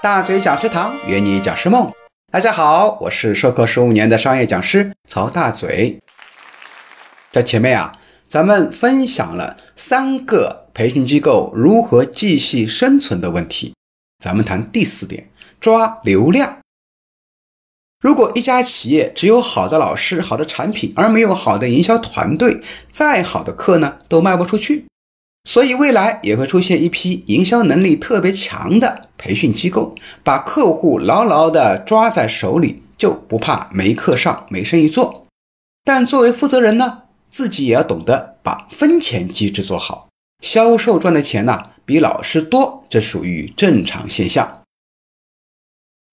大嘴讲师堂约你讲师梦。大家好，我是授课十五年的商业讲师曹大嘴。在前面啊，咱们分享了三个培训机构如何继续生存的问题。咱们谈第四点，抓流量。如果一家企业只有好的老师、好的产品，而没有好的营销团队，再好的课呢，都卖不出去。所以未来也会出现一批营销能力特别强的培训机构，把客户牢牢地抓在手里，就不怕没课上、没生意做。但作为负责人呢，自己也要懂得把分钱机制做好。销售赚的钱呢，比老师多，这属于正常现象。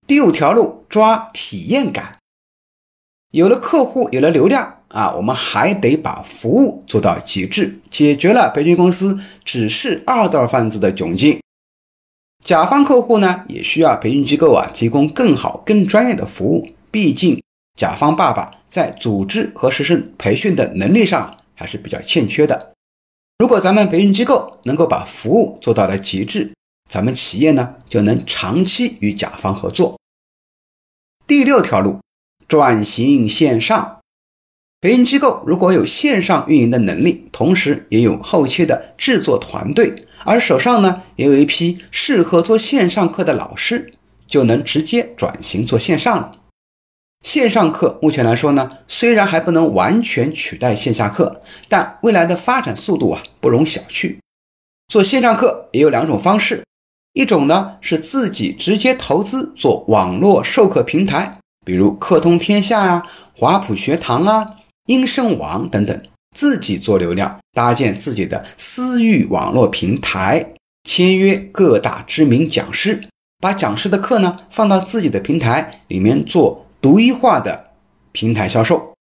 第五条路，抓体验感。有了客户，有了流量。啊，我们还得把服务做到极致，解决了培训公司只是二道贩子的窘境。甲方客户呢，也需要培训机构啊提供更好、更专业的服务。毕竟，甲方爸爸在组织和实施培训的能力上还是比较欠缺的。如果咱们培训机构能够把服务做到了极致，咱们企业呢就能长期与甲方合作。第六条路，转型线上。培训机构如果有线上运营的能力，同时也有后期的制作团队，而手上呢也有一批适合做线上课的老师，就能直接转型做线上了。线上课目前来说呢，虽然还不能完全取代线下课，但未来的发展速度啊不容小觑。做线上课也有两种方式，一种呢是自己直接投资做网络授课平台，比如课通天下呀、华普学堂啊。音声网等等，自己做流量，搭建自己的私域网络平台，签约各大知名讲师，把讲师的课呢放到自己的平台里面做独一化的平台销售。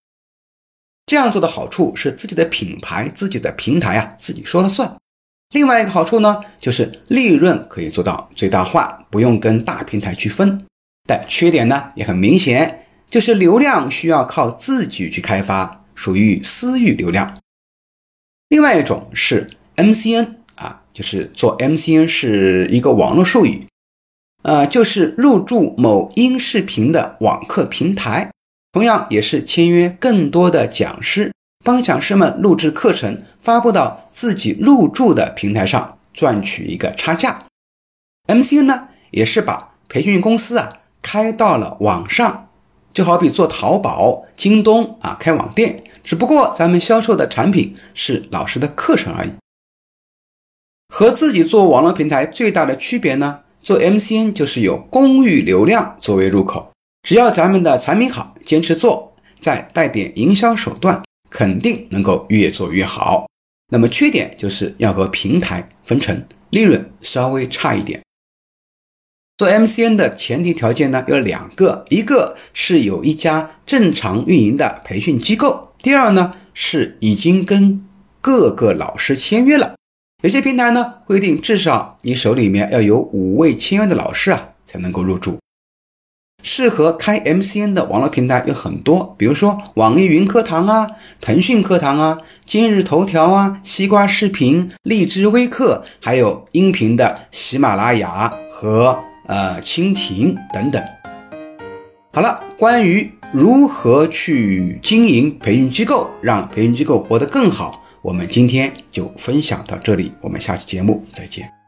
这样做的好处是自己的品牌、自己的平台啊自己说了算。另外一个好处呢，就是利润可以做到最大化，不用跟大平台去分。但缺点呢也很明显。就是流量需要靠自己去开发，属于私域流量。另外一种是 MCN 啊，就是做 MCN 是一个网络术语，呃，就是入驻某音视频的网课平台，同样也是签约更多的讲师，帮讲师们录制课程，发布到自己入驻的平台上，赚取一个差价。MCN 呢，也是把培训公司啊开到了网上。就好比做淘宝、京东啊，开网店，只不过咱们销售的产品是老师的课程而已。和自己做网络平台最大的区别呢，做 MCN 就是有公域流量作为入口，只要咱们的产品好，坚持做，再带点营销手段，肯定能够越做越好。那么缺点就是要和平台分成，利润稍微差一点。做 MCN 的前提条件呢有两个，一个是有一家正常运营的培训机构，第二呢是已经跟各个老师签约了。有些平台呢规定至少你手里面要有五位签约的老师啊才能够入驻。适合开 MCN 的网络平台有很多，比如说网易云课堂啊、腾讯课堂啊、今日头条啊、西瓜视频、荔枝微课，还有音频的喜马拉雅和。呃，蜻蜓等等。好了，关于如何去经营培训机构，让培训机构活得更好，我们今天就分享到这里。我们下期节目再见。